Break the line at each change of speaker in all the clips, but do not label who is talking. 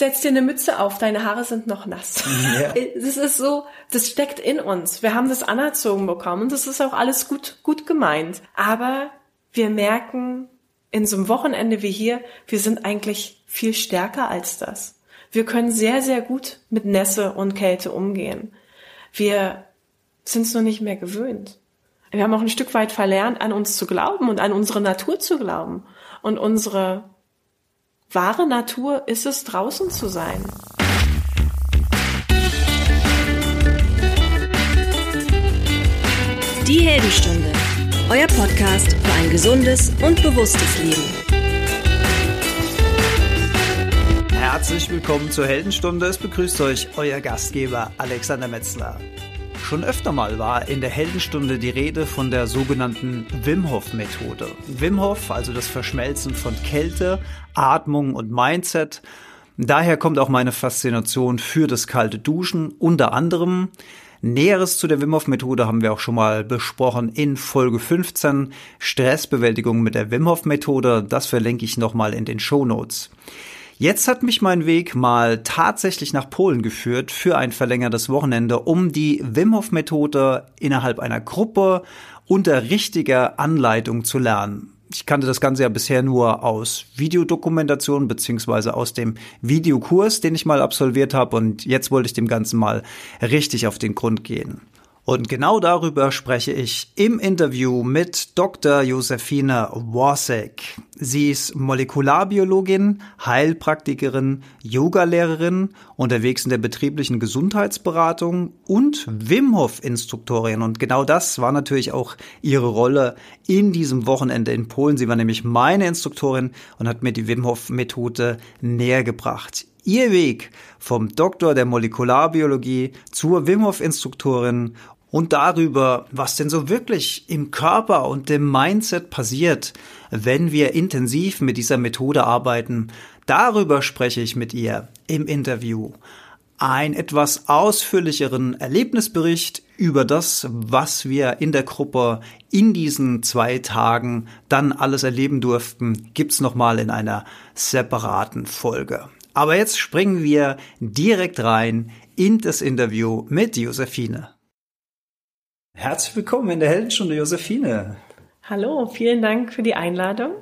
setz dir eine Mütze auf, deine Haare sind noch nass. Ja. Das ist so, das steckt in uns. Wir haben das anerzogen bekommen und das ist auch alles gut, gut gemeint. Aber wir merken in so einem Wochenende wie hier, wir sind eigentlich viel stärker als das. Wir können sehr, sehr gut mit Nässe und Kälte umgehen. Wir sind es nur nicht mehr gewöhnt. Wir haben auch ein Stück weit verlernt, an uns zu glauben und an unsere Natur zu glauben. Und unsere wahre Natur ist es, draußen zu sein.
Die Heldenstunde, euer Podcast für ein gesundes und bewusstes Leben.
Herzlich willkommen zur Heldenstunde. Es begrüßt euch euer Gastgeber Alexander Metzler. Schon öfter mal war in der Heldenstunde die Rede von der sogenannten Wim Hof Methode. Wim Hof, also das Verschmelzen von Kälte, Atmung und Mindset. Daher kommt auch meine Faszination für das kalte Duschen, unter anderem. Näheres zu der Wim Hof Methode haben wir auch schon mal besprochen in Folge 15, Stressbewältigung mit der Wim Hof Methode. Das verlinke ich nochmal in den Show Notes. Jetzt hat mich mein Weg mal tatsächlich nach Polen geführt für ein verlängertes Wochenende, um die Wim Hof Methode innerhalb einer Gruppe unter richtiger Anleitung zu lernen. Ich kannte das Ganze ja bisher nur aus Videodokumentation beziehungsweise aus dem Videokurs, den ich mal absolviert habe und jetzt wollte ich dem Ganzen mal richtig auf den Grund gehen. Und genau darüber spreche ich im Interview mit Dr. Josephine Wasek. Sie ist Molekularbiologin, Heilpraktikerin, Yogalehrerin, unterwegs in der betrieblichen Gesundheitsberatung und Wim Hof Instruktorin. Und genau das war natürlich auch ihre Rolle in diesem Wochenende in Polen. Sie war nämlich meine Instruktorin und hat mir die Wim Hof Methode näher gebracht. Ihr Weg vom Doktor der Molekularbiologie zur Wim Hof Instruktorin und darüber, was denn so wirklich im Körper und dem Mindset passiert, wenn wir intensiv mit dieser Methode arbeiten. Darüber spreche ich mit ihr im Interview. Ein etwas ausführlicheren Erlebnisbericht über das, was wir in der Gruppe in diesen zwei Tagen dann alles erleben durften, gibt's nochmal in einer separaten Folge. Aber jetzt springen wir direkt rein in das Interview mit Josephine. Herzlich willkommen in der Heldenstunde, Josephine.
Hallo, vielen Dank für die Einladung.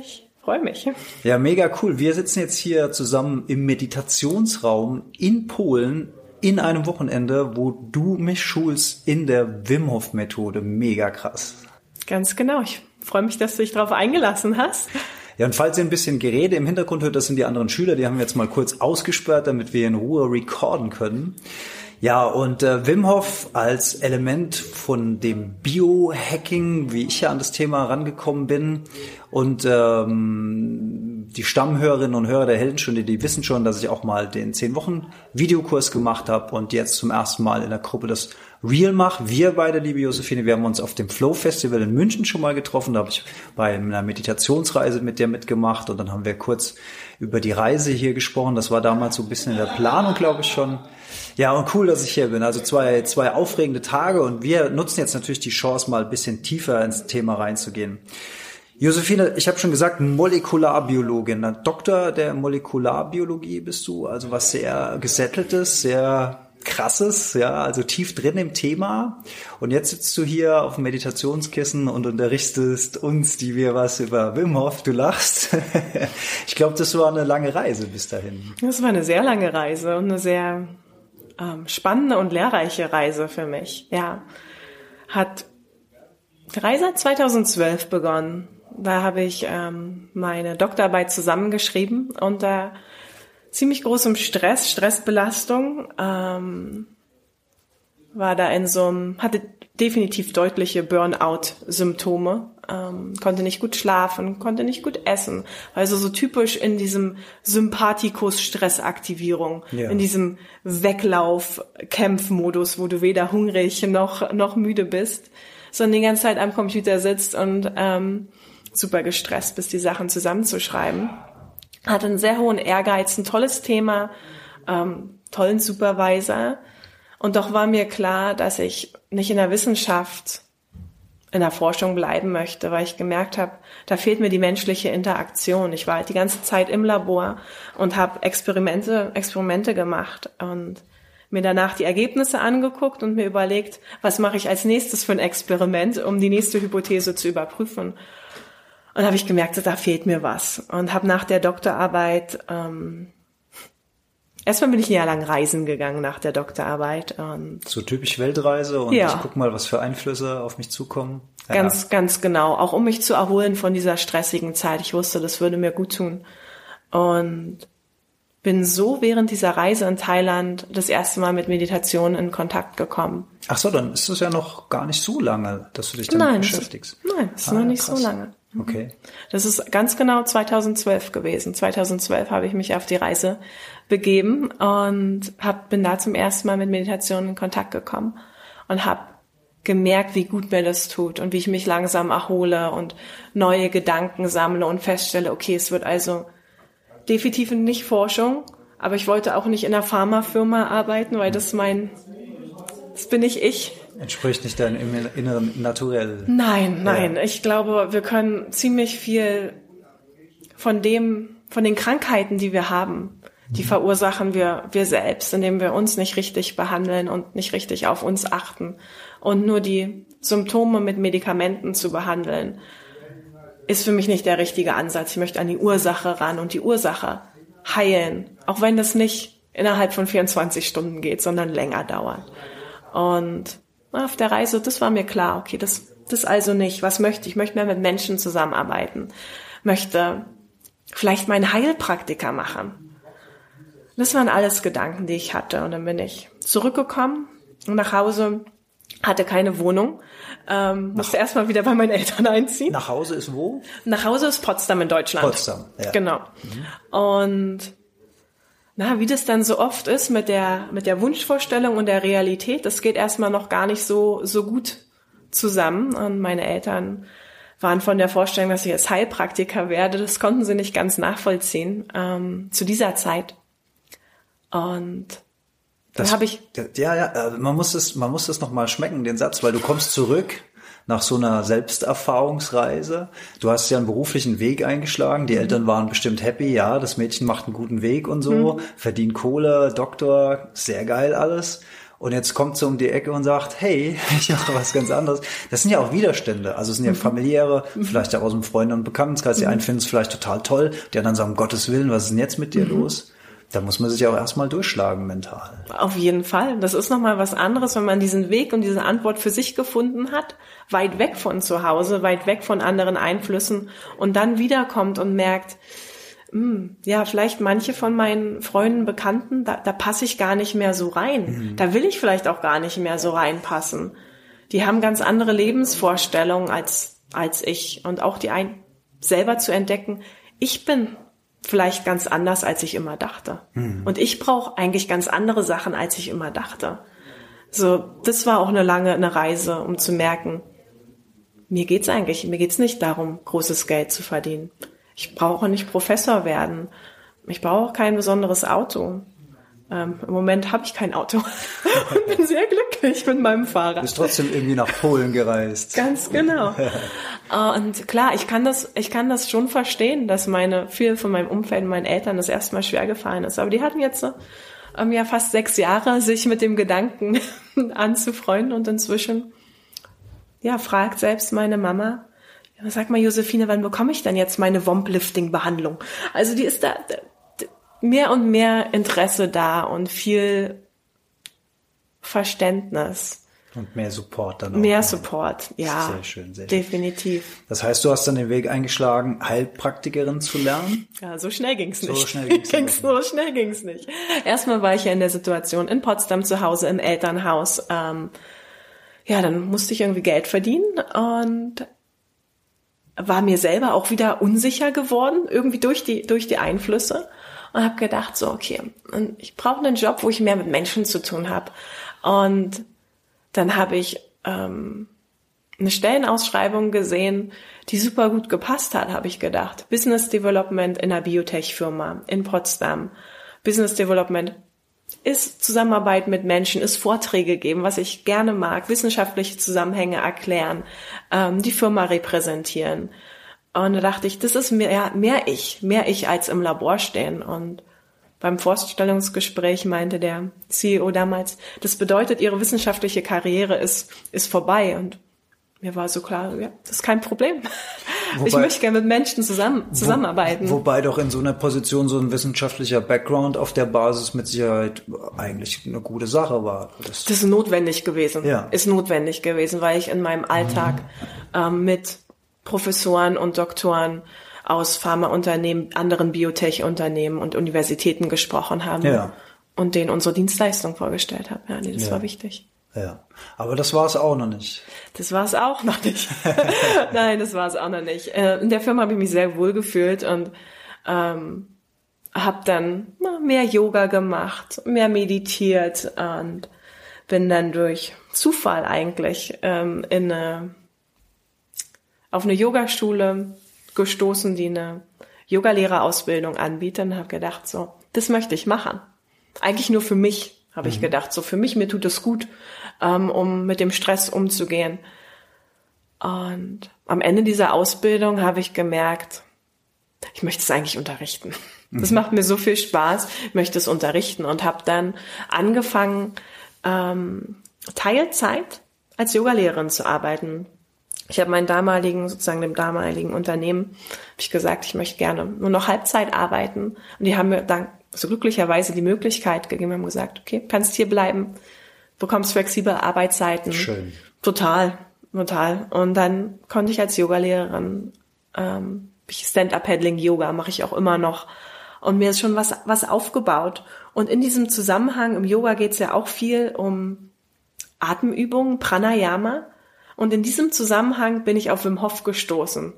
Ich freue mich.
Ja, mega cool. Wir sitzen jetzt hier zusammen im Meditationsraum in Polen in einem Wochenende, wo du mich schulst in der Wim Hof Methode. Mega krass.
Ganz genau. Ich freue mich, dass du dich darauf eingelassen hast.
Ja, und falls ihr ein bisschen Gerede im Hintergrund hört, das sind die anderen Schüler, die haben wir jetzt mal kurz ausgesperrt, damit wir in Ruhe recorden können. Ja, und äh, Wim Hof als Element von dem Biohacking, wie ich ja an das Thema rangekommen bin. Und ähm, die Stammhörerinnen und Hörer der Heldenstunde, die wissen schon, dass ich auch mal den 10 Wochen Videokurs gemacht habe und jetzt zum ersten Mal in der Gruppe das Real mache. Wir beide, liebe Josephine, wir haben uns auf dem Flow Festival in München schon mal getroffen. Da habe ich bei einer Meditationsreise mit dir mitgemacht und dann haben wir kurz über die Reise hier gesprochen. Das war damals so ein bisschen in der Planung, glaube ich schon. Ja, und cool, dass ich hier bin. Also zwei, zwei aufregende Tage und wir nutzen jetzt natürlich die Chance, mal ein bisschen tiefer ins Thema reinzugehen. Josephine, ich habe schon gesagt, Molekularbiologin, Doktor der Molekularbiologie bist du, also was sehr gesetteltes, sehr krasses, ja, also tief drin im Thema. Und jetzt sitzt du hier auf dem Meditationskissen und unterrichtest uns, die wir was über Wim Hof, du lachst. ich glaube, das war eine lange Reise bis dahin.
Das war eine sehr lange Reise und eine sehr ähm, spannende und lehrreiche Reise für mich. Ja, hat Reise hat 2012 begonnen. Da habe ich ähm, meine Doktorarbeit zusammengeschrieben unter ziemlich großem Stress, Stressbelastung. Ähm, war da in so einem, hatte definitiv deutliche Burnout-Symptome, ähm, konnte nicht gut schlafen, konnte nicht gut essen. Also so typisch in diesem Sympathikus-Stressaktivierung, ja. in diesem Weglauf-Kämpfmodus, wo du weder hungrig noch, noch müde bist, sondern die ganze Zeit am Computer sitzt und ähm, super gestresst bist, die Sachen zusammenzuschreiben. Hatte einen sehr hohen Ehrgeiz, ein tolles Thema, ähm, tollen Supervisor. Und doch war mir klar, dass ich nicht in der Wissenschaft in der Forschung bleiben möchte, weil ich gemerkt habe, da fehlt mir die menschliche Interaktion. Ich war halt die ganze Zeit im Labor und habe Experimente, Experimente gemacht und mir danach die Ergebnisse angeguckt und mir überlegt, was mache ich als nächstes für ein Experiment, um die nächste Hypothese zu überprüfen. Und habe ich gemerkt, da fehlt mir was. Und habe nach der Doktorarbeit, ähm, erstmal bin ich ein Jahr lang reisen gegangen nach der Doktorarbeit.
So typisch Weltreise und ja. ich guck mal, was für Einflüsse auf mich zukommen.
Ja. Ganz, ganz genau. Auch um mich zu erholen von dieser stressigen Zeit. Ich wusste, das würde mir gut tun. Und bin so während dieser Reise in Thailand das erste Mal mit Meditation in Kontakt gekommen.
Ach so, dann ist es ja noch gar nicht so lange, dass du dich damit
nein,
beschäftigst.
Ist, nein, es ist ah, noch nicht krass. so lange.
Mhm. Okay.
Das ist ganz genau 2012 gewesen. 2012 habe ich mich auf die Reise begeben und hab, bin da zum ersten Mal mit Meditation in Kontakt gekommen und habe gemerkt, wie gut mir das tut und wie ich mich langsam erhole und neue Gedanken sammle und feststelle, okay, es wird also definitiv nicht Forschung, aber ich wollte auch nicht in einer Pharmafirma arbeiten, weil das mein, das bin ich ich.
Entspricht nicht deinem inneren Naturell.
Nein, nein. Ja. Ich glaube, wir können ziemlich viel von dem, von den Krankheiten, die wir haben, die mhm. verursachen wir, wir selbst, indem wir uns nicht richtig behandeln und nicht richtig auf uns achten. Und nur die Symptome mit Medikamenten zu behandeln, ist für mich nicht der richtige Ansatz. Ich möchte an die Ursache ran und die Ursache heilen. Auch wenn das nicht innerhalb von 24 Stunden geht, sondern länger dauert. Und auf der Reise, das war mir klar, okay, das, das also nicht. Was möchte ich? Ich möchte mehr mit Menschen zusammenarbeiten. Möchte vielleicht meinen Heilpraktiker machen. Das waren alles Gedanken, die ich hatte. Und dann bin ich zurückgekommen nach Hause, hatte keine Wohnung, ähm, musste erstmal wieder bei meinen Eltern einziehen.
Nach Hause ist wo?
Nach Hause ist Potsdam in Deutschland.
Potsdam, ja.
Genau. Mhm. Und na, wie das dann so oft ist mit der, mit der Wunschvorstellung und der Realität, das geht erstmal noch gar nicht so, so gut zusammen. Und meine Eltern waren von der Vorstellung, dass ich jetzt Heilpraktiker werde, das konnten sie nicht ganz nachvollziehen, ähm, zu dieser Zeit. Und dann habe ich.
Ja, ja, äh, man muss es, man muss es nochmal schmecken, den Satz, weil du kommst zurück nach so einer Selbsterfahrungsreise. Du hast ja einen beruflichen Weg eingeschlagen. Die mhm. Eltern waren bestimmt happy. Ja, das Mädchen macht einen guten Weg und so, mhm. verdient Kohle, Doktor, sehr geil alles. Und jetzt kommt sie um die Ecke und sagt, hey, ich mache was ganz anderes. Das sind ja auch Widerstände. Also es sind ja mhm. familiäre, mhm. vielleicht auch aus dem Freunde- und Bekanntenkreis. Die mhm. einen finden es vielleicht total toll, die anderen sagen, um Gottes Willen, was ist denn jetzt mit dir mhm. los? Da muss man sich auch erstmal durchschlagen mental.
Auf jeden Fall. Das ist nochmal was anderes, wenn man diesen Weg und diese Antwort für sich gefunden hat, weit weg von zu Hause, weit weg von anderen Einflüssen und dann wiederkommt und merkt, hm, ja, vielleicht manche von meinen Freunden, Bekannten, da, da passe ich gar nicht mehr so rein. Mhm. Da will ich vielleicht auch gar nicht mehr so reinpassen. Die haben ganz andere Lebensvorstellungen als, als ich und auch die ein, selber zu entdecken, ich bin vielleicht ganz anders, als ich immer dachte. Mhm. Und ich brauche eigentlich ganz andere Sachen, als ich immer dachte. So, das war auch eine lange eine Reise, um zu merken, mir geht's eigentlich, mir geht's nicht darum, großes Geld zu verdienen. Ich brauche nicht Professor werden. Ich brauche kein besonderes Auto. Ähm, Im Moment habe ich kein Auto und bin sehr glücklich mit meinem Fahrrad. Du
bist trotzdem irgendwie nach Polen gereist.
Ganz genau. Äh, und klar, ich kann das, ich kann das schon verstehen, dass meine viel von meinem Umfeld, meinen Eltern das erstmal schwer gefallen ist. Aber die hatten jetzt ähm, ja fast sechs Jahre, sich mit dem Gedanken anzufreunden und inzwischen ja fragt selbst meine Mama, sag mal Josephine, wann bekomme ich denn jetzt meine Womp-Lifting-Behandlung? Also die ist da, mehr und mehr Interesse da und viel Verständnis.
Und mehr Support dann
auch. Mehr Support, ja.
Sehr schön, sehr
schön. Definitiv.
Das heißt, du hast dann den Weg eingeschlagen, Heilpraktikerin zu lernen?
Ja, so schnell ging's nicht. So schnell ging's, ging's so schnell ging's nicht. Erstmal war ich ja in der Situation in Potsdam zu Hause im Elternhaus. Ähm, ja, dann musste ich irgendwie Geld verdienen und war mir selber auch wieder unsicher geworden, irgendwie durch die, durch die Einflüsse und habe gedacht, so, okay, ich brauche einen Job, wo ich mehr mit Menschen zu tun habe. Und dann habe ich ähm, eine Stellenausschreibung gesehen, die super gut gepasst hat, habe ich gedacht. Business Development in einer Biotech-Firma in Potsdam. Business Development ist Zusammenarbeit mit Menschen, ist Vorträge geben, was ich gerne mag, wissenschaftliche Zusammenhänge erklären, ähm, die Firma repräsentieren. Und da dachte ich, das ist mehr, mehr ich, mehr ich als im Labor stehen. Und beim Vorstellungsgespräch meinte der CEO damals, das bedeutet, ihre wissenschaftliche Karriere ist, ist vorbei. Und mir war so klar, ja, das ist kein Problem. Wobei, ich möchte gerne mit Menschen zusammen, zusammenarbeiten.
Wo, wobei doch in so einer Position so ein wissenschaftlicher Background auf der Basis mit Sicherheit eigentlich eine gute Sache war.
Das, das ist notwendig gewesen. Ja. Ist notwendig gewesen, weil ich in meinem Alltag mhm. ähm, mit Professoren und Doktoren aus Pharmaunternehmen, anderen Biotech-Unternehmen und Universitäten gesprochen habe ja. und denen unsere Dienstleistung vorgestellt habe. Ja, nee, das ja. war wichtig.
Ja, aber das war es auch noch nicht.
Das war es auch noch nicht. Nein, das war es auch noch nicht. Äh, in der Firma habe ich mich sehr wohl gefühlt und ähm, habe dann mehr Yoga gemacht, mehr meditiert und bin dann durch Zufall eigentlich ähm, in eine, auf eine Yogaschule gestoßen, die eine Yogalehrerausbildung anbietet und habe gedacht, so, das möchte ich machen. Eigentlich nur für mich, habe mhm. ich gedacht. So, für mich, mir tut es gut, ähm, um mit dem Stress umzugehen. Und am Ende dieser Ausbildung habe ich gemerkt, ich möchte es eigentlich unterrichten. Das mhm. macht mir so viel Spaß, ich möchte es unterrichten und habe dann angefangen, ähm, Teilzeit als Yogalehrerin zu arbeiten. Ich habe meinen damaligen, sozusagen dem damaligen Unternehmen, habe ich gesagt, ich möchte gerne nur noch Halbzeit arbeiten. Und die haben mir dann so glücklicherweise die Möglichkeit gegeben, haben gesagt, okay, kannst hier bleiben, bekommst flexible Arbeitszeiten.
Schön.
Total, total. Und dann konnte ich als Yogalehrerin ähm, Stand-up-Paddling-Yoga mache ich auch immer noch. Und mir ist schon was, was aufgebaut. Und in diesem Zusammenhang, im Yoga geht es ja auch viel um Atemübungen, Pranayama. Und in diesem Zusammenhang bin ich auf Wim Hof gestoßen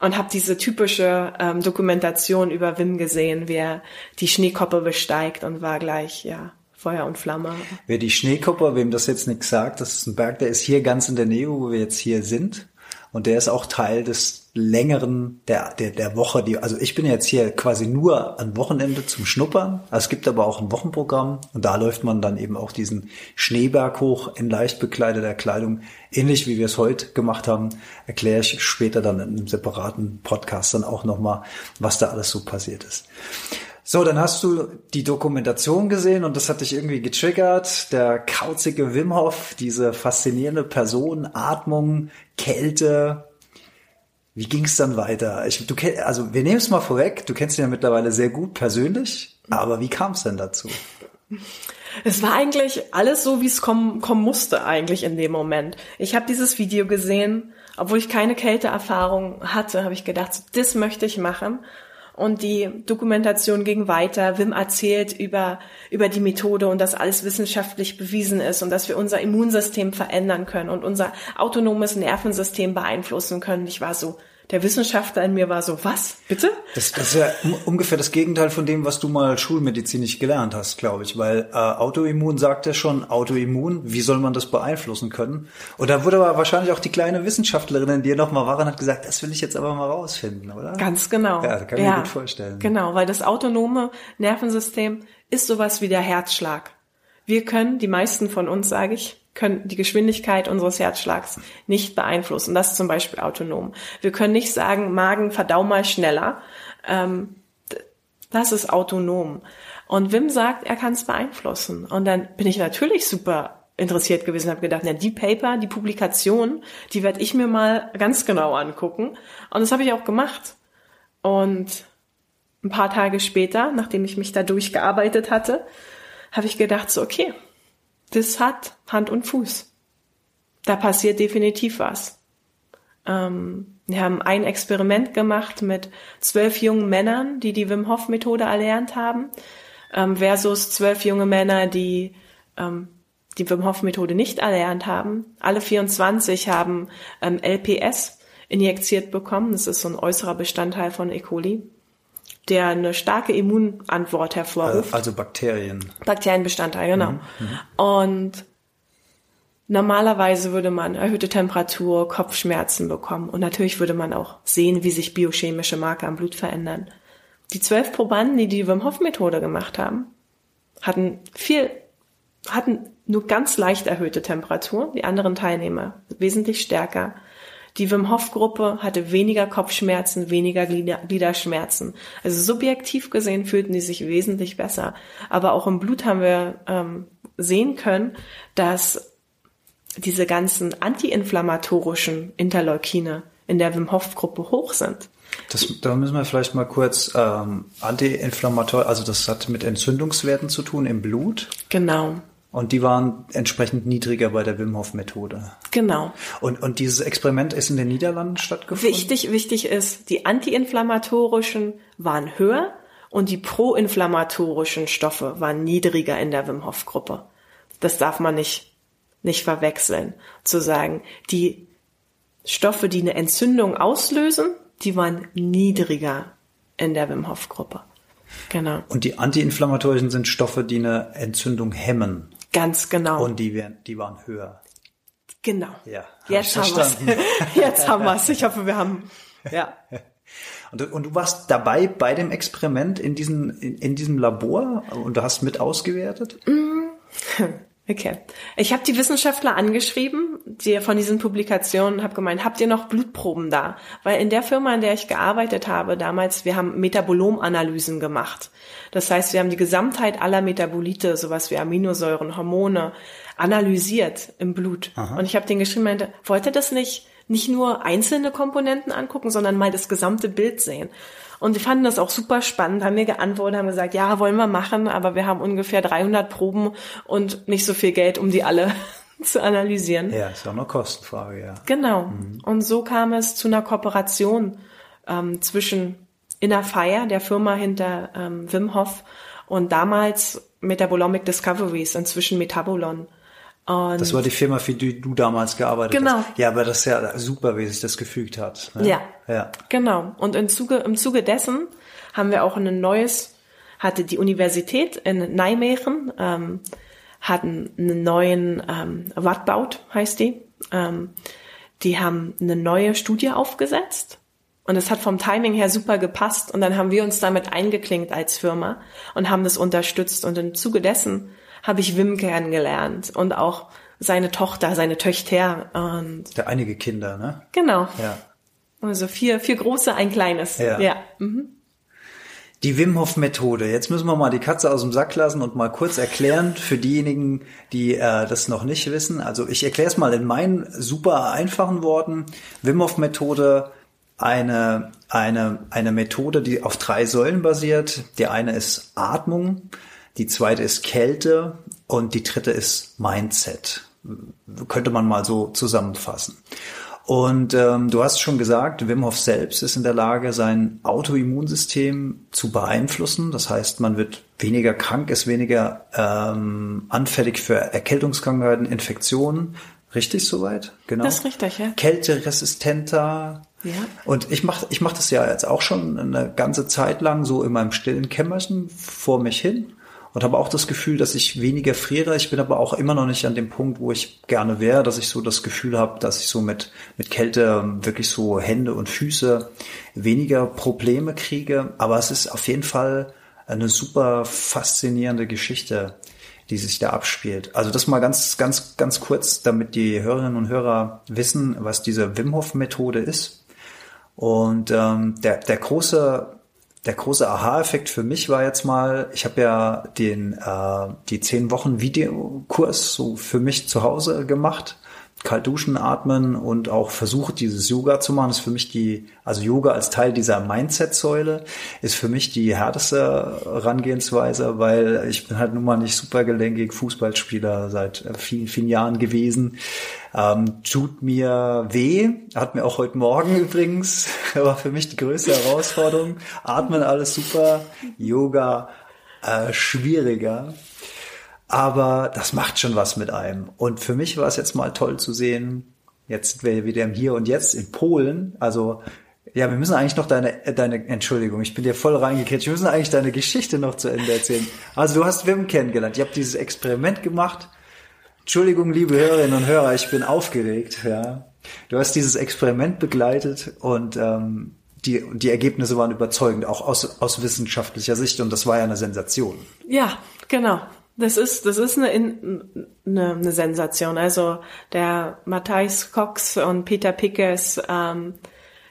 und habe diese typische ähm, Dokumentation über Wim gesehen, wie er die Schneekoppe besteigt und war gleich, ja, Feuer und Flamme.
Wer die Schneekoppe, wem das jetzt nichts sagt, das ist ein Berg, der ist hier ganz in der Nähe, wo wir jetzt hier sind. Und der ist auch Teil des längeren, der, der, der Woche, die, also ich bin jetzt hier quasi nur am Wochenende zum Schnuppern. Also es gibt aber auch ein Wochenprogramm und da läuft man dann eben auch diesen Schneeberg hoch in leicht bekleideter Kleidung. Ähnlich wie wir es heute gemacht haben, erkläre ich später dann in einem separaten Podcast dann auch nochmal, was da alles so passiert ist. So, dann hast du die Dokumentation gesehen und das hat dich irgendwie getriggert. Der kauzige Wim Hof, diese faszinierende Person, Atmung, Kälte. Wie ging es dann weiter? Ich, du, also wir nehmen es mal vorweg, du kennst ihn ja mittlerweile sehr gut persönlich, aber wie kam es denn dazu?
Es war eigentlich alles so, wie es kommen, kommen musste eigentlich in dem Moment. Ich habe dieses Video gesehen, obwohl ich keine Kälteerfahrung hatte, habe ich gedacht, das möchte ich machen und die Dokumentation ging weiter. Wim erzählt über, über die Methode und dass alles wissenschaftlich bewiesen ist und dass wir unser Immunsystem verändern können und unser autonomes Nervensystem beeinflussen können. Ich war so, der Wissenschaftler in mir war so, was? Bitte?
Das, das ist ja ungefähr das Gegenteil von dem, was du mal schulmedizinisch gelernt hast, glaube ich. Weil äh, Autoimmun sagt ja schon, Autoimmun, wie soll man das beeinflussen können? Und da wurde aber wahrscheinlich auch die kleine Wissenschaftlerin in dir nochmal war und hat gesagt, das will ich jetzt aber mal rausfinden, oder?
Ganz genau.
Ja, kann ich ja, mir gut vorstellen.
Genau, weil das autonome Nervensystem ist sowas wie der Herzschlag. Wir können, die meisten von uns, sage ich, können die Geschwindigkeit unseres Herzschlags nicht beeinflussen. Das ist zum Beispiel autonom. Wir können nicht sagen, Magen verdau mal schneller. Ähm, das ist autonom. Und Wim sagt, er kann es beeinflussen. Und dann bin ich natürlich super interessiert gewesen, habe gedacht, na die Paper, die Publikation, die werde ich mir mal ganz genau angucken. Und das habe ich auch gemacht. Und ein paar Tage später, nachdem ich mich da durchgearbeitet hatte, habe ich gedacht, so okay, das hat Hand und Fuß. Da passiert definitiv was. Ähm, wir haben ein Experiment gemacht mit zwölf jungen Männern, die die Wim Hof Methode erlernt haben, ähm, versus zwölf junge Männer, die ähm, die Wim Hof Methode nicht erlernt haben. Alle 24 haben ähm, LPS injiziert bekommen. Das ist so ein äußerer Bestandteil von E. coli der eine starke Immunantwort hervorruft.
Also Bakterien.
Bakterienbestandteil, genau. Mhm, mhm, und normalerweise würde man erhöhte Temperatur, Kopfschmerzen bekommen und natürlich würde man auch sehen, wie sich biochemische Marker am Blut verändern. Die zwölf Probanden, die die Wim Hof Methode gemacht haben, hatten viel, hatten nur ganz leicht erhöhte Temperatur, die anderen Teilnehmer wesentlich stärker. Die Wim Hof Gruppe hatte weniger Kopfschmerzen, weniger Gliederschmerzen. Also subjektiv gesehen fühlten die sich wesentlich besser. Aber auch im Blut haben wir ähm, sehen können, dass diese ganzen antiinflammatorischen Interleukine in der Wim Hof Gruppe hoch sind.
Das, da müssen wir vielleicht mal kurz ähm, antiinflammator, also das hat mit Entzündungswerten zu tun im Blut.
Genau.
Und die waren entsprechend niedriger bei der Wim Hof Methode.
Genau.
Und, und dieses Experiment ist in den Niederlanden stattgefunden?
Wichtig, wichtig ist, die antiinflammatorischen waren höher und die proinflammatorischen Stoffe waren niedriger in der Wim Hof Gruppe. Das darf man nicht, nicht verwechseln. Zu sagen, die Stoffe, die eine Entzündung auslösen, die waren niedriger in der Wim Hof Gruppe. Genau.
Und die antiinflammatorischen sind Stoffe, die eine Entzündung hemmen.
Ganz genau.
Und die, wären, die waren höher.
Genau.
Ja.
Jetzt haben wir's. Jetzt haben wir's. Ich hoffe, wir haben. Ja.
Und du, und du warst dabei bei dem Experiment in, diesen, in, in diesem Labor und du hast mit ausgewertet?
Okay. Ich habe die Wissenschaftler angeschrieben, die von diesen Publikationen, habe gemeint, habt ihr noch Blutproben da? Weil in der Firma, in der ich gearbeitet habe damals, wir haben Metabolomanalysen gemacht. Das heißt, wir haben die Gesamtheit aller Metabolite, sowas wie Aminosäuren, Hormone, analysiert im Blut. Aha. Und ich habe den geschrieben, meinte, wollt ihr das nicht nicht nur einzelne Komponenten angucken, sondern mal das gesamte Bild sehen? Und die fanden das auch super spannend, haben mir geantwortet, haben gesagt, ja, wollen wir machen, aber wir haben ungefähr 300 Proben und nicht so viel Geld, um die alle zu analysieren.
Ja, ist auch eine Kostenfrage, ja.
Genau. Mhm. Und so kam es zu einer Kooperation ähm, zwischen Inner Fire, der Firma hinter ähm, Wim Hof, und damals Metabolomic Discoveries, inzwischen Metabolon.
Und das war die Firma, für die du damals gearbeitet
genau.
hast. Ja, aber das ist ja super, wie sich das gefügt hat.
Ne? Ja. Ja. Genau. Und im Zuge, im Zuge dessen haben wir auch ein neues, hatte die Universität in Nijmegen, ähm, hatten einen neuen, ähm, Wattbaut heißt die. Ähm, die haben eine neue Studie aufgesetzt. Und es hat vom Timing her super gepasst. Und dann haben wir uns damit eingeklinkt als Firma und haben das unterstützt. Und im Zuge dessen habe ich Wim kennengelernt und auch seine Tochter, seine Töchter und
der einige Kinder, ne?
Genau.
Ja.
Also vier, vier große, ein kleines. Ja. ja. Mhm.
Die Wim Hof Methode. Jetzt müssen wir mal die Katze aus dem Sack lassen und mal kurz erklären für diejenigen, die äh, das noch nicht wissen. Also ich erkläre es mal in meinen super einfachen Worten. Wim Hof Methode eine eine eine Methode, die auf drei Säulen basiert. Die eine ist Atmung, die zweite ist Kälte und die dritte ist Mindset. Könnte man mal so zusammenfassen. Und ähm, du hast schon gesagt, Wim Hof selbst ist in der Lage, sein Autoimmunsystem zu beeinflussen. Das heißt, man wird weniger krank, ist weniger ähm, anfällig für Erkältungskrankheiten, Infektionen. Richtig soweit?
Genau. Das ist richtig, ja.
Kälteresistenter.
Ja.
Und ich mache ich mach das ja jetzt auch schon eine ganze Zeit lang so in meinem stillen Kämmerchen vor mich hin und habe auch das Gefühl, dass ich weniger friere. Ich bin aber auch immer noch nicht an dem Punkt, wo ich gerne wäre, dass ich so das Gefühl habe, dass ich so mit, mit Kälte wirklich so Hände und Füße weniger Probleme kriege. Aber es ist auf jeden Fall eine super faszinierende Geschichte, die sich da abspielt. Also das mal ganz, ganz, ganz kurz, damit die Hörerinnen und Hörer wissen, was diese Wim Hof Methode ist. Und ähm, der, der große der große Aha-Effekt für mich war jetzt mal, ich habe ja den äh, die zehn Wochen Videokurs so für mich zu Hause gemacht, kalt duschen, atmen und auch versucht dieses Yoga zu machen. Ist für mich die, also Yoga als Teil dieser Mindset-Säule ist für mich die härteste Herangehensweise, weil ich bin halt nun mal nicht super gelenkig Fußballspieler seit vielen vielen Jahren gewesen. Ähm, tut mir weh, hat mir auch heute Morgen übrigens, war für mich die größte Herausforderung. Atmen alles super, Yoga äh, schwieriger. Aber das macht schon was mit einem. Und für mich war es jetzt mal toll zu sehen, jetzt wäre wieder im Hier und Jetzt in Polen, also ja, wir müssen eigentlich noch deine, äh, deine, Entschuldigung, ich bin dir voll reingekriegt. Wir müssen eigentlich deine Geschichte noch zu Ende erzählen. Also du hast Wim kennengelernt. Ihr habt dieses Experiment gemacht Entschuldigung, liebe Hörerinnen und Hörer, ich bin aufgeregt. Ja, du hast dieses Experiment begleitet und ähm, die, die Ergebnisse waren überzeugend, auch aus, aus wissenschaftlicher Sicht und das war ja eine Sensation.
Ja, genau. Das ist, das ist eine, eine, eine Sensation. Also der Matthijs Cox und Peter Pickers, ähm,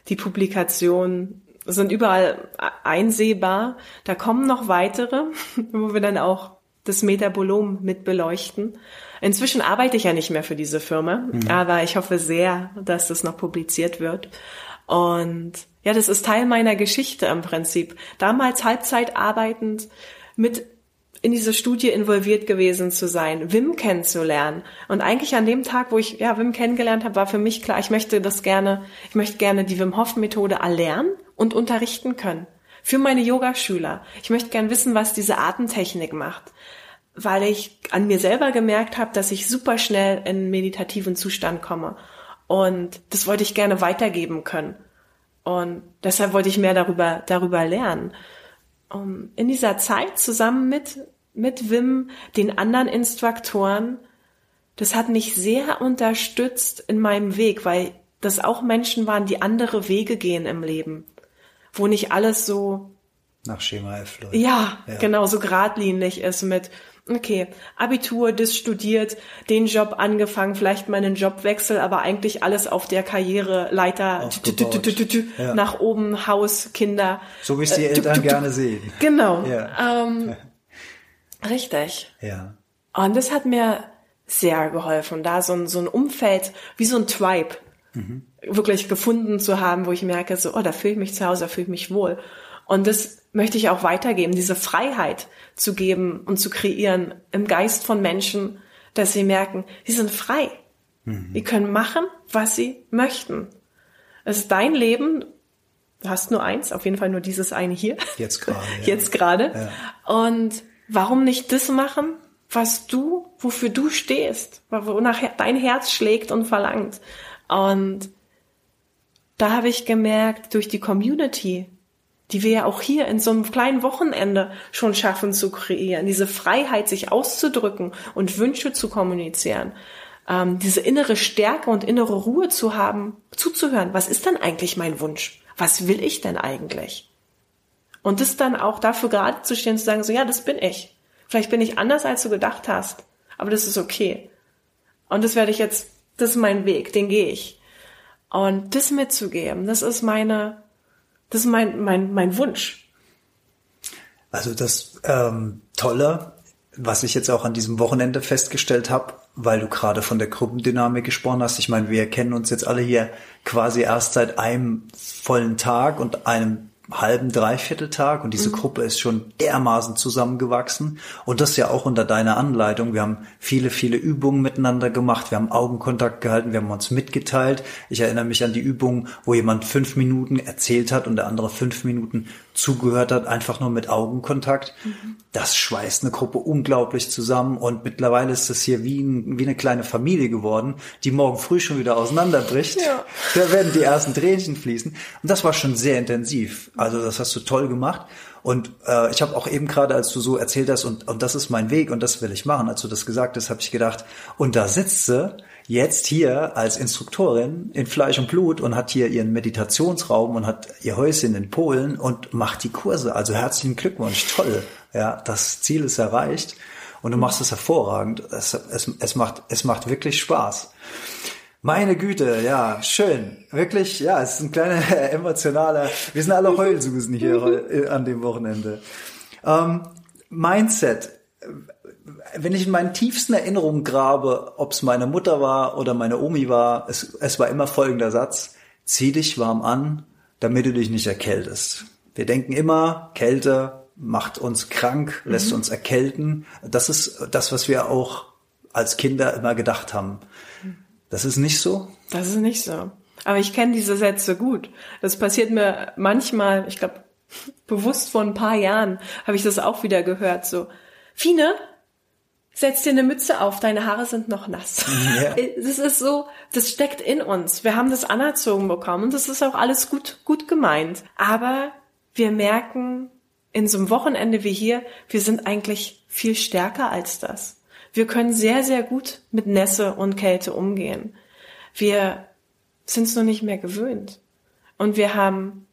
die Publikation sind überall einsehbar. Da kommen noch weitere, wo wir dann auch das Metabolom mit beleuchten. Inzwischen arbeite ich ja nicht mehr für diese Firma, mhm. aber ich hoffe sehr, dass das noch publiziert wird. Und ja, das ist Teil meiner Geschichte im Prinzip. Damals Halbzeit arbeitend mit in diese Studie involviert gewesen zu sein, Wim kennenzulernen. Und eigentlich an dem Tag, wo ich ja Wim kennengelernt habe, war für mich klar, ich möchte das gerne, ich möchte gerne die Wim Hof Methode erlernen und unterrichten können. Für meine Yogaschüler. Ich möchte gern wissen, was diese Atemtechnik macht. Weil ich an mir selber gemerkt habe, dass ich super schnell in meditativen Zustand komme. Und das wollte ich gerne weitergeben können. Und deshalb wollte ich mehr darüber, darüber lernen. Um, in dieser Zeit zusammen mit mit Wim, den anderen Instruktoren, das hat mich sehr unterstützt in meinem Weg, weil das auch Menschen waren, die andere Wege gehen im Leben, wo nicht alles so
nach Schema F
läuft. Ja, ja, genau, so geradlinig ist mit, okay, Abitur, das studiert, den Job angefangen, vielleicht mal einen Jobwechsel, aber eigentlich alles auf der Karriereleiter nach oben, Haus, Kinder.
So wie es die äh, Eltern gerne sehen.
Genau. Richtig.
Ja.
Und das hat mir sehr geholfen, da so ein, so ein Umfeld, wie so ein Tribe, mhm. wirklich gefunden zu haben, wo ich merke, so, oh, da fühle ich mich zu Hause, da fühle ich mich wohl. Und das möchte ich auch weitergeben, diese Freiheit zu geben und zu kreieren im Geist von Menschen, dass sie merken, sie sind frei. Mhm. Die können machen, was sie möchten. Es ist dein Leben. Du hast nur eins, auf jeden Fall nur dieses eine hier.
Jetzt gerade.
Ja. Jetzt gerade. Ja. Und warum nicht das machen, was du, wofür du stehst, wonach dein Herz schlägt und verlangt. Und da habe ich gemerkt, durch die Community, die wir ja auch hier in so einem kleinen Wochenende schon schaffen zu kreieren, diese Freiheit, sich auszudrücken und Wünsche zu kommunizieren, ähm, diese innere Stärke und innere Ruhe zu haben, zuzuhören. Was ist denn eigentlich mein Wunsch? Was will ich denn eigentlich? Und das dann auch dafür gerade zu stehen, zu sagen, so ja, das bin ich. Vielleicht bin ich anders, als du gedacht hast, aber das ist okay. Und das werde ich jetzt, das ist mein Weg, den gehe ich. Und das mitzugeben, das ist meine, das ist mein, mein, mein Wunsch.
Also das ähm, Tolle, was ich jetzt auch an diesem Wochenende festgestellt habe, weil du gerade von der Gruppendynamik gesprochen hast. Ich meine, wir kennen uns jetzt alle hier quasi erst seit einem vollen Tag und einem halben, dreiviertel Tag und diese mhm. Gruppe ist schon dermaßen zusammengewachsen und das ja auch unter deiner Anleitung. Wir haben viele, viele Übungen miteinander gemacht, wir haben Augenkontakt gehalten, wir haben uns mitgeteilt. Ich erinnere mich an die Übung, wo jemand fünf Minuten erzählt hat und der andere fünf Minuten zugehört hat, einfach nur mit Augenkontakt. Mhm. Das schweißt eine Gruppe unglaublich zusammen und mittlerweile ist das hier wie, ein, wie eine kleine Familie geworden, die morgen früh schon wieder auseinanderbricht. Ja. Da werden die ersten Tränchen fließen und das war schon sehr intensiv. Also das hast du toll gemacht. Und äh, ich habe auch eben gerade, als du so erzählt hast, und, und das ist mein Weg und das will ich machen, als du das gesagt hast, habe ich gedacht, und da sitzt sie jetzt hier als Instruktorin in Fleisch und Blut und hat hier ihren Meditationsraum und hat ihr Häuschen in Polen und macht die Kurse. Also herzlichen Glückwunsch, toll. Ja, das Ziel ist erreicht und du machst es hervorragend. Es, es, es, macht, es macht wirklich Spaß. Meine Güte, ja, schön. Wirklich, ja, es ist ein kleiner emotionaler, wir sind alle Heulsusen hier äh, an dem Wochenende. Ähm, Mindset. Wenn ich in meinen tiefsten Erinnerungen grabe, ob es meine Mutter war oder meine Omi war, es, es war immer folgender Satz. Zieh dich warm an, damit du dich nicht erkältest. Wir denken immer, Kälte macht uns krank, lässt mhm. uns erkälten. Das ist das, was wir auch als Kinder immer gedacht haben. Das ist nicht so?
Das ist nicht so. Aber ich kenne diese Sätze gut. Das passiert mir manchmal, ich glaube, bewusst vor ein paar Jahren habe ich das auch wieder gehört. So, Fine, setz dir eine Mütze auf, deine Haare sind noch nass. Ja. Das ist so, das steckt in uns. Wir haben das anerzogen bekommen und das ist auch alles gut, gut gemeint. Aber wir merken in so einem Wochenende wie hier, wir sind eigentlich viel stärker als das. Wir können sehr, sehr gut mit Nässe und Kälte umgehen. Wir sind es nur nicht mehr gewöhnt. Und wir haben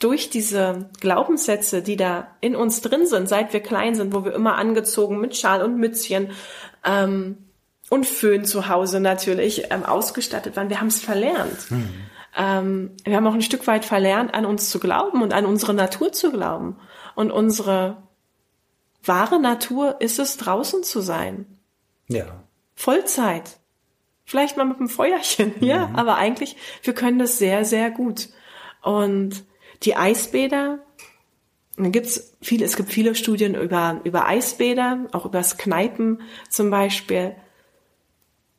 durch diese Glaubenssätze, die da in uns drin sind, seit wir klein sind, wo wir immer angezogen mit Schal und Mützchen ähm, und Föhn zu Hause natürlich ähm, ausgestattet waren, wir haben es verlernt. Mhm. Ähm, wir haben auch ein Stück weit verlernt, an uns zu glauben und an unsere Natur zu glauben. Und unsere wahre Natur ist es, draußen zu sein.
Ja.
Vollzeit. Vielleicht mal mit einem Feuerchen, ja, mhm. aber eigentlich, wir können das sehr, sehr gut. Und die Eisbäder, da gibt's viele, es gibt viele Studien über, über Eisbäder, auch über das Kneipen zum Beispiel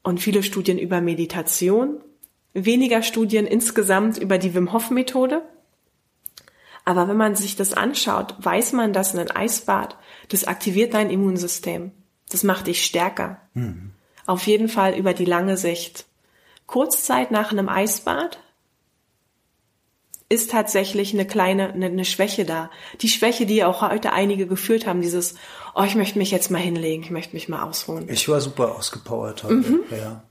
und viele Studien über Meditation, weniger Studien insgesamt über die Wim Hof Methode. Aber wenn man sich das anschaut, weiß man, dass ein Eisbad, das aktiviert dein Immunsystem. Das macht dich stärker. Mhm. Auf jeden Fall über die lange Sicht. Kurzzeit nach einem Eisbad ist tatsächlich eine kleine, eine, eine, Schwäche da. Die Schwäche, die auch heute einige geführt haben, dieses, oh, ich möchte mich jetzt mal hinlegen, ich möchte mich mal ausruhen.
Ich war super ausgepowert heute, mhm. ja.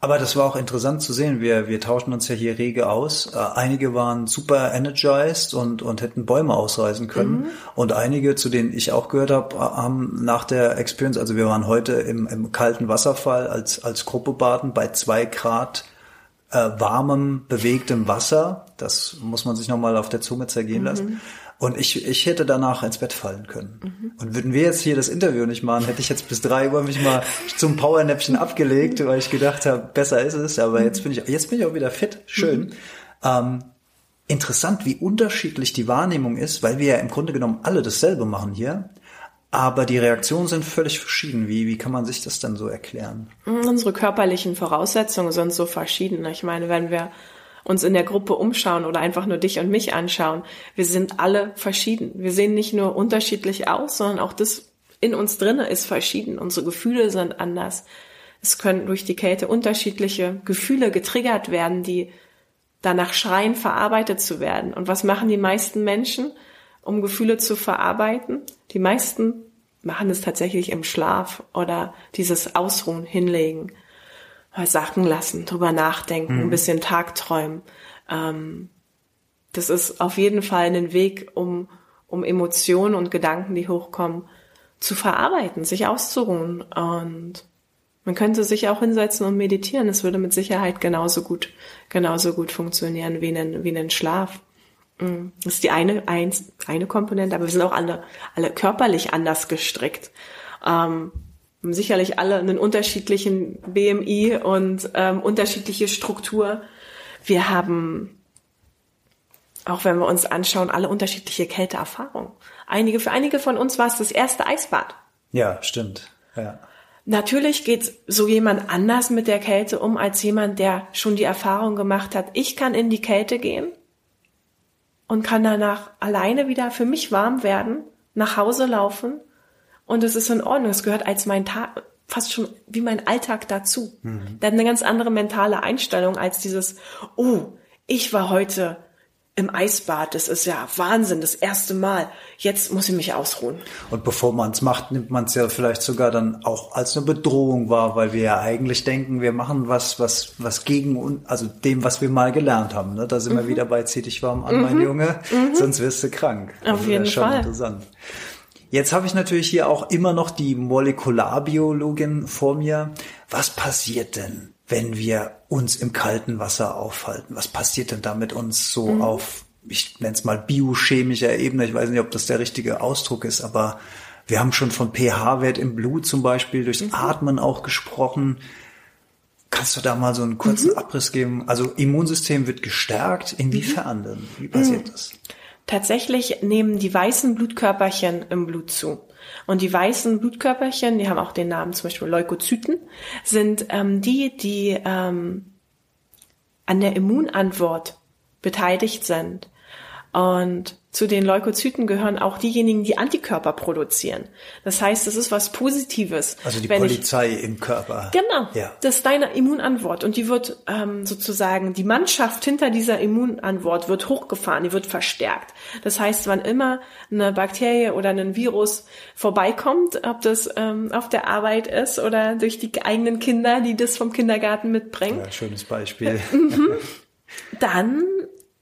Aber das war auch interessant zu sehen. Wir, wir tauschen uns ja hier rege aus. Äh, einige waren super energized und, und hätten Bäume ausreißen können. Mhm. Und einige, zu denen ich auch gehört habe, haben nach der Experience, also wir waren heute im, im kalten Wasserfall als, als Gruppe baden bei zwei Grad äh, warmem, bewegtem Wasser. Das muss man sich nochmal auf der Zunge zergehen lassen. Mhm. Und ich, ich hätte danach ins Bett fallen können. Mhm. Und würden wir jetzt hier das Interview nicht machen, hätte ich jetzt bis drei Uhr mich mal zum Powernäpfchen abgelegt, weil ich gedacht habe, besser ist es. Aber jetzt bin ich, jetzt bin ich auch wieder fit. Schön. Mhm. Ähm, interessant, wie unterschiedlich die Wahrnehmung ist, weil wir ja im Grunde genommen alle dasselbe machen hier. Aber die Reaktionen sind völlig verschieden. Wie, wie kann man sich das dann so erklären?
Unsere körperlichen Voraussetzungen sind so verschieden. Ich meine, wenn wir uns in der Gruppe umschauen oder einfach nur dich und mich anschauen, wir sind alle verschieden. Wir sehen nicht nur unterschiedlich aus, sondern auch das in uns drinne ist verschieden. Unsere Gefühle sind anders. Es können durch die Kälte unterschiedliche Gefühle getriggert werden, die danach schreien, verarbeitet zu werden. Und was machen die meisten Menschen, um Gefühle zu verarbeiten? Die meisten machen es tatsächlich im Schlaf oder dieses Ausruhen hinlegen sacken lassen, drüber nachdenken, mhm. ein bisschen Tagträumen. Ähm, das ist auf jeden Fall ein Weg, um, um Emotionen und Gedanken, die hochkommen, zu verarbeiten, sich auszuruhen. Und man könnte sich auch hinsetzen und meditieren. Es würde mit Sicherheit genauso gut, genauso gut funktionieren wie ein, wie ein Schlaf. Mhm. Das ist die eine, eins, eine Komponente, aber wir sind auch alle, alle körperlich anders gestrickt. Ähm, sicherlich alle einen unterschiedlichen BMI und ähm, unterschiedliche Struktur. Wir haben, auch wenn wir uns anschauen, alle unterschiedliche Kälteerfahrungen. Einige, für einige von uns war es das erste Eisbad.
Ja, stimmt. Ja.
Natürlich geht so jemand anders mit der Kälte um als jemand, der schon die Erfahrung gemacht hat, ich kann in die Kälte gehen und kann danach alleine wieder für mich warm werden, nach Hause laufen und es ist in Ordnung. Es gehört als mein Tag, fast schon wie mein Alltag dazu. Mhm. Der hat eine ganz andere mentale Einstellung als dieses, oh, ich war heute im Eisbad, das ist ja Wahnsinn, das erste Mal. Jetzt muss ich mich ausruhen.
Und bevor man es macht, nimmt man es ja vielleicht sogar dann auch als eine Bedrohung wahr, weil wir ja eigentlich denken, wir machen was, was, was gegen also dem, was wir mal gelernt haben. Ne? Da sind mhm. wir wieder bei zieh dich warm an, mhm. mein Junge, mhm. sonst wirst du krank.
Auf also jeden Fall.
Interessant. Jetzt habe ich natürlich hier auch immer noch die Molekularbiologin vor mir. Was passiert denn, wenn wir uns im kalten Wasser aufhalten? Was passiert denn da mit uns so mhm. auf, ich nenne es mal biochemischer Ebene? Ich weiß nicht, ob das der richtige Ausdruck ist, aber wir haben schon von pH-Wert im Blut zum Beispiel durchs mhm. Atmen auch gesprochen. Kannst du da mal so einen kurzen mhm. Abriss geben? Also Immunsystem wird gestärkt. Inwiefern mhm. denn? Wie passiert mhm. das?
Tatsächlich nehmen die weißen Blutkörperchen im Blut zu. Und die weißen Blutkörperchen, die haben auch den Namen zum Beispiel Leukozyten, sind ähm, die, die ähm, an der Immunantwort beteiligt sind. Und zu den Leukozyten gehören auch diejenigen, die Antikörper produzieren. Das heißt, es ist was Positives.
Also die Polizei ich, im Körper.
Genau. Ja. Das ist deine Immunantwort. Und die wird ähm, sozusagen, die Mannschaft hinter dieser Immunantwort wird hochgefahren, die wird verstärkt. Das heißt, wann immer eine Bakterie oder ein Virus vorbeikommt, ob das ähm, auf der Arbeit ist oder durch die eigenen Kinder, die das vom Kindergarten mitbringen.
Ja, schönes Beispiel.
dann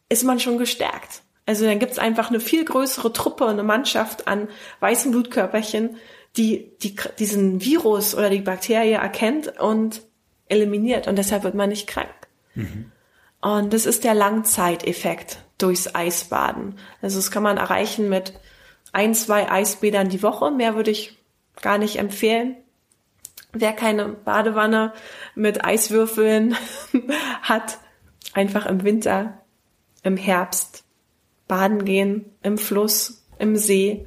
ist man schon gestärkt. Also dann gibt's einfach eine viel größere Truppe, eine Mannschaft an weißen Blutkörperchen, die, die diesen Virus oder die Bakterie erkennt und eliminiert. Und deshalb wird man nicht krank. Mhm. Und das ist der Langzeiteffekt durchs Eisbaden. Also das kann man erreichen mit ein, zwei Eisbädern die Woche. Mehr würde ich gar nicht empfehlen. Wer keine Badewanne mit Eiswürfeln hat, einfach im Winter, im Herbst baden gehen, im Fluss, im See.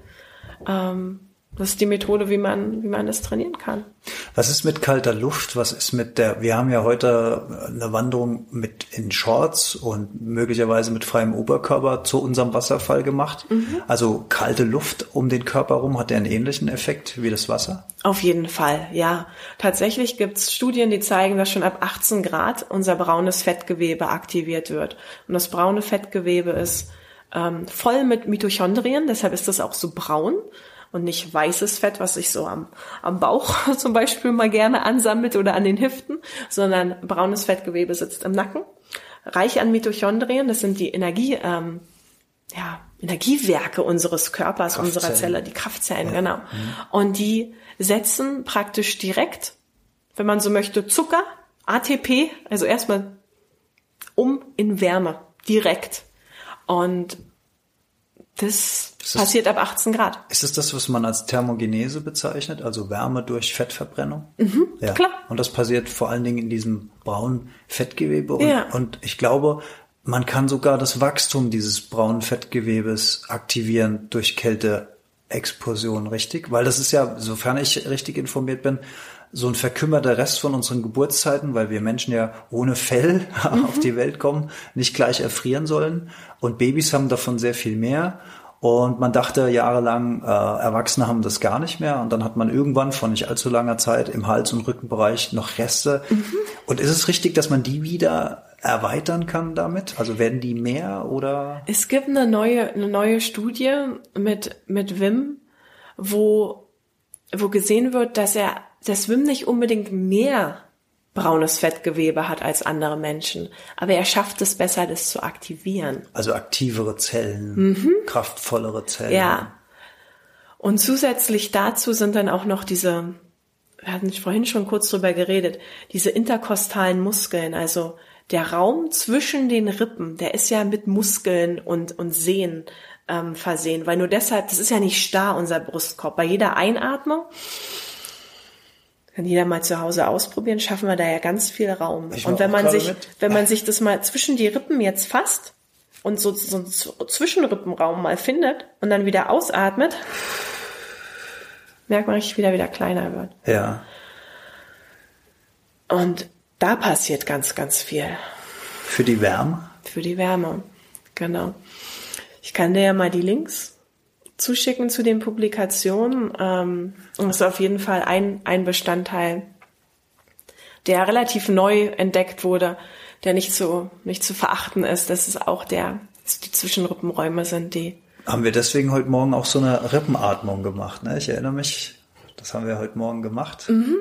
Ähm, das ist die Methode, wie man, wie man das trainieren kann.
Was ist mit kalter Luft? Was ist mit der, wir haben ja heute eine Wanderung mit in Shorts und möglicherweise mit freiem Oberkörper zu unserem Wasserfall gemacht. Mhm. Also kalte Luft um den Körper rum hat der einen ähnlichen Effekt wie das Wasser?
Auf jeden Fall, ja. Tatsächlich gibt's Studien, die zeigen, dass schon ab 18 Grad unser braunes Fettgewebe aktiviert wird. Und das braune Fettgewebe ist ähm, voll mit Mitochondrien, deshalb ist das auch so braun und nicht weißes Fett, was sich so am, am Bauch zum Beispiel mal gerne ansammelt oder an den Hüften, sondern braunes Fettgewebe sitzt im Nacken. Reich an Mitochondrien, das sind die Energie, ähm, ja, Energiewerke unseres Körpers, unserer Zelle, die Kraftzellen, ja. genau. Mhm. Und die setzen praktisch direkt, wenn man so möchte, Zucker, ATP, also erstmal um in Wärme, direkt. Und das, das passiert ab 18 Grad.
Ist es das, was man als Thermogenese bezeichnet, also Wärme durch Fettverbrennung?
Mhm, ja. Klar.
Und das passiert vor allen Dingen in diesem braunen Fettgewebe. Und, ja. und ich glaube, man kann sogar das Wachstum dieses braunen Fettgewebes aktivieren durch Kälteexplosion, richtig? Weil das ist ja, sofern ich richtig informiert bin, so ein verkümmerter Rest von unseren Geburtszeiten, weil wir Menschen ja ohne Fell mhm. auf die Welt kommen, nicht gleich erfrieren sollen. Und Babys haben davon sehr viel mehr. Und man dachte jahrelang, äh, Erwachsene haben das gar nicht mehr. Und dann hat man irgendwann vor nicht allzu langer Zeit im Hals- und Rückenbereich noch Reste. Mhm. Und ist es richtig, dass man die wieder erweitern kann damit? Also werden die mehr oder?
Es gibt eine neue, eine neue Studie mit, mit Wim, wo, wo gesehen wird, dass er dass Wim nicht unbedingt mehr braunes Fettgewebe hat als andere Menschen, aber er schafft es besser, das zu aktivieren.
Also aktivere Zellen, mhm. kraftvollere Zellen.
Ja. Und zusätzlich dazu sind dann auch noch diese, wir hatten vorhin schon kurz drüber geredet, diese interkostalen Muskeln, also der Raum zwischen den Rippen, der ist ja mit Muskeln und, und Sehnen ähm, versehen, weil nur deshalb, das ist ja nicht starr, unser Brustkorb. Bei jeder Einatmung kann jeder mal zu Hause ausprobieren, schaffen wir da ja ganz viel Raum. Und wenn man sich, mit. wenn man sich das mal zwischen die Rippen jetzt fasst und so, so einen Zwischenrippenraum mal findet und dann wieder ausatmet, merkt man richtig, wie der wieder kleiner wird.
Ja.
Und da passiert ganz, ganz viel.
Für die Wärme?
Für die Wärme, genau. Ich kann dir ja mal die Links zuschicken zu den Publikationen. Ähm, das ist auf jeden Fall ein, ein Bestandteil, der relativ neu entdeckt wurde, der nicht zu, nicht zu verachten ist. Das ist auch der, die Zwischenrippenräume sind, die.
Haben wir deswegen heute Morgen auch so eine Rippenatmung gemacht, ne? Ich erinnere mich, das haben wir heute Morgen gemacht.
Mhm.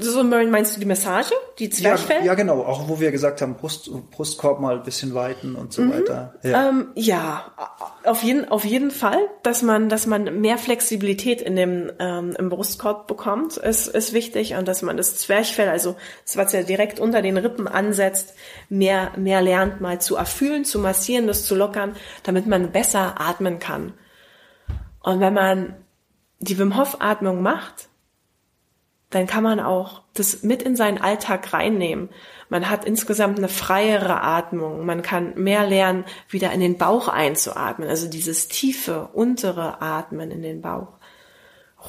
So meinst du die Massage, die Zwerchfell?
Ja, ja, genau. Auch wo wir gesagt haben, Brust, Brustkorb mal ein bisschen weiten und so
mhm.
weiter.
Ja. Ähm, ja, auf jeden, auf jeden Fall, dass man, dass man mehr Flexibilität in dem ähm, im Brustkorb bekommt, ist, ist wichtig und dass man das Zwerchfell, also das was ja direkt unter den Rippen ansetzt, mehr, mehr lernt, mal zu erfühlen, zu massieren, das zu lockern, damit man besser atmen kann. Und wenn man die Wim Hof Atmung macht, dann kann man auch das mit in seinen Alltag reinnehmen. Man hat insgesamt eine freiere Atmung. Man kann mehr lernen, wieder in den Bauch einzuatmen. Also dieses tiefe, untere Atmen in den Bauch.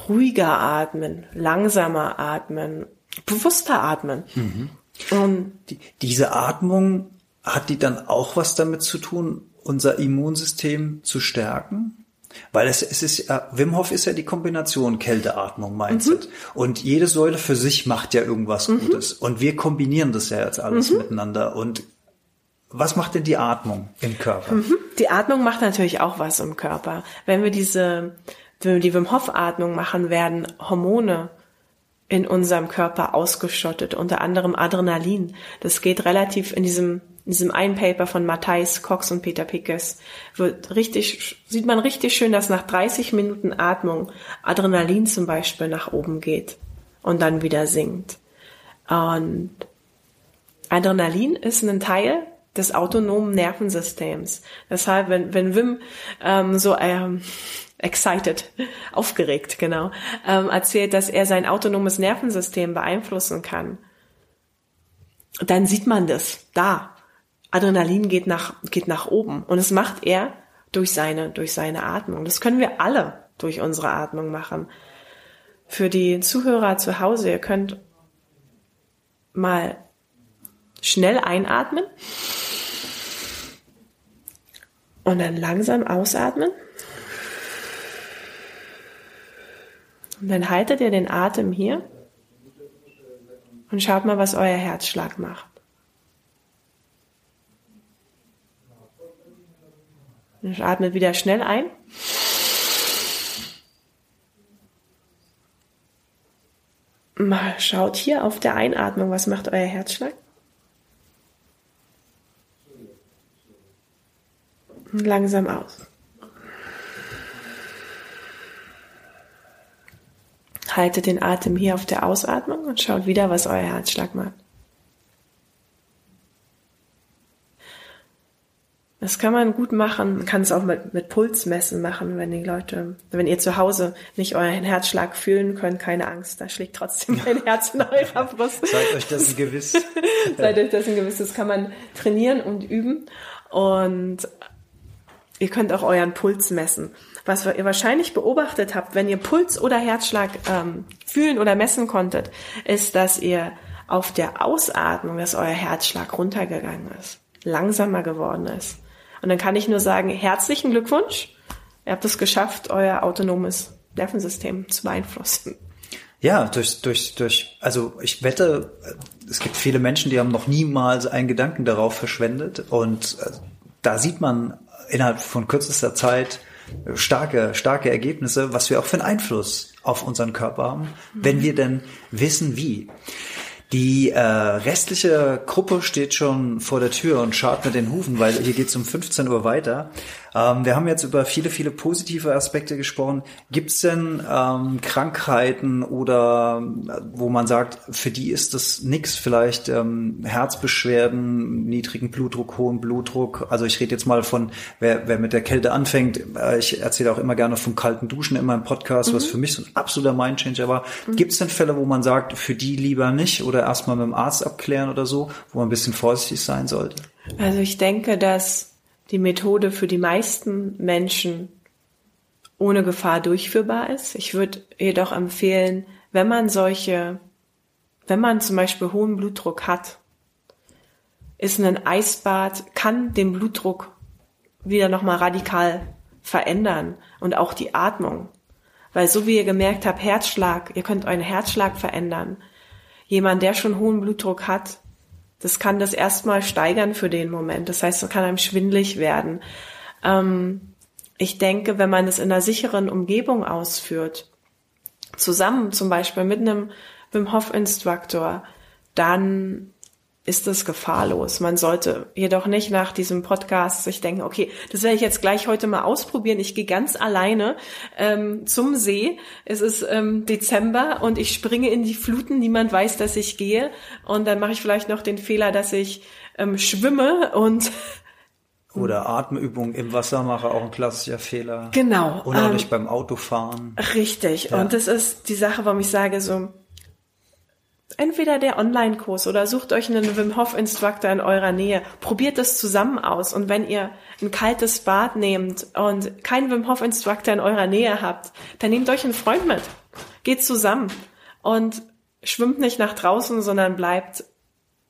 Ruhiger atmen, langsamer atmen, bewusster atmen. Mhm.
Und die, diese Atmung, hat die dann auch was damit zu tun, unser Immunsystem zu stärken? Weil es, es ist, äh, Wim Hof ist ja die Kombination Kälteatmung, Mindset. Mhm. Und jede Säule für sich macht ja irgendwas mhm. Gutes. Und wir kombinieren das ja jetzt alles mhm. miteinander. Und was macht denn die Atmung im Körper? Mhm.
Die Atmung macht natürlich auch was im Körper. Wenn wir diese, wenn wir die Wim Hof Atmung machen, werden Hormone in unserem Körper ausgeschottet, unter anderem Adrenalin. Das geht relativ in diesem in diesem einen Paper von Matthijs Cox und Peter Pickes wird richtig, sieht man richtig schön, dass nach 30 Minuten Atmung Adrenalin zum Beispiel nach oben geht und dann wieder sinkt. Und Adrenalin ist ein Teil des autonomen Nervensystems. Deshalb, wenn, wenn Wim ähm, so ähm, excited, aufgeregt, genau, ähm, erzählt, dass er sein autonomes Nervensystem beeinflussen kann, dann sieht man das da. Adrenalin geht nach, geht nach oben. Und das macht er durch seine, durch seine Atmung. Das können wir alle durch unsere Atmung machen. Für die Zuhörer zu Hause, ihr könnt mal schnell einatmen und dann langsam ausatmen. Und dann haltet ihr den Atem hier und schaut mal, was euer Herzschlag macht. Und atmet wieder schnell ein. Mal schaut hier auf der Einatmung, was macht euer Herzschlag? Und langsam aus. Haltet den Atem hier auf der Ausatmung und schaut wieder, was euer Herzschlag macht. Das kann man gut machen. Man kann es auch mit, mit Pulsmessen machen, wenn die Leute, wenn ihr zu Hause nicht euren Herzschlag fühlen könnt, keine Angst, da schlägt trotzdem mein Herz in eurer Brust.
Seid euch dessen gewiss.
Seid euch dessen gewiss. Das kann man trainieren und üben. Und ihr könnt auch euren Puls messen. Was ihr wahrscheinlich beobachtet habt, wenn ihr Puls oder Herzschlag ähm, fühlen oder messen konntet, ist, dass ihr auf der Ausatmung, dass euer Herzschlag runtergegangen ist, langsamer geworden ist. Und dann kann ich nur sagen, herzlichen Glückwunsch. Ihr habt es geschafft, euer autonomes Nervensystem zu beeinflussen.
Ja, durch, durch, durch, also ich wette, es gibt viele Menschen, die haben noch niemals einen Gedanken darauf verschwendet und äh, da sieht man innerhalb von kürzester Zeit starke, starke Ergebnisse, was wir auch für einen Einfluss auf unseren Körper haben, wenn wir denn wissen, wie. Die äh, restliche Gruppe steht schon vor der Tür und schaut mit den Hufen, weil hier geht's um 15 Uhr weiter. Ähm, wir haben jetzt über viele, viele positive Aspekte gesprochen. Gibt's denn ähm, Krankheiten oder äh, wo man sagt, für die ist das nix, vielleicht ähm, Herzbeschwerden, niedrigen Blutdruck, hohen Blutdruck. Also ich rede jetzt mal von, wer, wer mit der Kälte anfängt. Äh, ich erzähle auch immer gerne vom kalten Duschen in meinem Podcast, mhm. was für mich so ein absoluter Mindchanger war. Mhm. Gibt's denn Fälle, wo man sagt, für die lieber nicht oder erstmal mit dem Arzt abklären oder so, wo man ein bisschen vorsichtig sein sollte?
Also ich denke, dass die Methode für die meisten Menschen ohne Gefahr durchführbar ist. Ich würde jedoch empfehlen, wenn man solche, wenn man zum Beispiel hohen Blutdruck hat, ist ein Eisbad, kann den Blutdruck wieder nochmal radikal verändern und auch die Atmung. Weil so wie ihr gemerkt habt, Herzschlag, ihr könnt euren Herzschlag verändern. Jemand, der schon hohen Blutdruck hat, das kann das erstmal steigern für den Moment. Das heißt, es kann einem schwindlig werden. Ähm, ich denke, wenn man es in einer sicheren Umgebung ausführt, zusammen zum Beispiel mit einem Wim Hof Instructor, dann ist es gefahrlos. Man sollte jedoch nicht nach diesem Podcast sich denken, okay, das werde ich jetzt gleich heute mal ausprobieren. Ich gehe ganz alleine ähm, zum See. Es ist ähm, Dezember und ich springe in die Fluten. Niemand weiß, dass ich gehe. Und dann mache ich vielleicht noch den Fehler, dass ich ähm, schwimme und
oder Atemübung im Wasser mache, auch ein klassischer Fehler.
Genau.
Oder ähm, nicht beim Autofahren.
Richtig. Ja. Und das ist die Sache, warum ich sage so, entweder der Online-Kurs oder sucht euch einen Wim Hof Instructor in eurer Nähe. Probiert es zusammen aus. Und wenn ihr ein kaltes Bad nehmt und keinen Wim Hof Instructor in eurer Nähe habt, dann nehmt euch einen Freund mit. Geht zusammen und schwimmt nicht nach draußen, sondern bleibt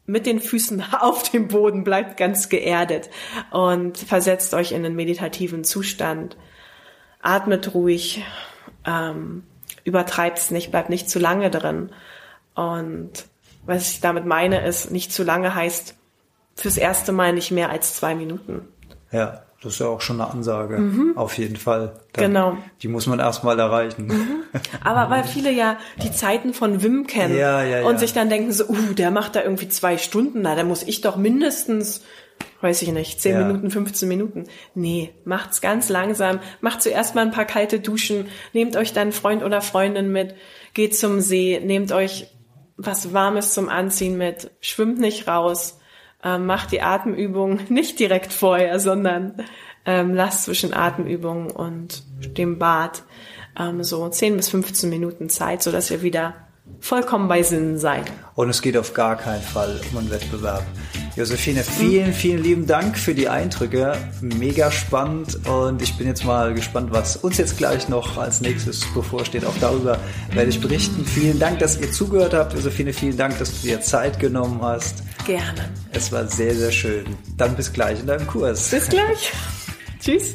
mit den Füßen auf dem Boden, bleibt ganz geerdet und versetzt euch in einen meditativen Zustand. Atmet ruhig, ähm, übertreibt's nicht, bleibt nicht zu lange drin und was ich damit meine, ist, nicht zu lange heißt fürs erste Mal nicht mehr als zwei Minuten.
Ja, das ist ja auch schon eine Ansage, mhm. auf jeden Fall.
Dann, genau.
Die muss man erstmal erreichen. Mhm.
Aber weil viele ja die Zeiten von Wim kennen
ja, ja, ja.
und sich dann denken so, uh, der macht da irgendwie zwei Stunden, na, da muss ich doch mindestens weiß ich nicht, 10 ja. Minuten, 15 Minuten. Nee, macht's ganz langsam. Macht zuerst mal ein paar kalte Duschen. Nehmt euch dann Freund oder Freundin mit. Geht zum See. Nehmt euch was Warmes zum Anziehen mit. Schwimmt nicht raus. Ähm, macht die Atemübung nicht direkt vorher, sondern ähm, lasst zwischen Atemübungen und dem Bad ähm, so 10 bis 15 Minuten Zeit, so dass ihr wieder vollkommen bei Sinnen seid.
Und es geht auf gar keinen Fall um einen Wettbewerb. Josephine, vielen, vielen lieben Dank für die Eindrücke. Mega spannend und ich bin jetzt mal gespannt, was uns jetzt gleich noch als nächstes bevorsteht. Auch darüber werde ich berichten. Vielen Dank, dass ihr zugehört habt. Josephine, vielen Dank, dass du dir Zeit genommen hast.
Gerne.
Es war sehr, sehr schön. Dann bis gleich in deinem Kurs.
Bis gleich. Tschüss.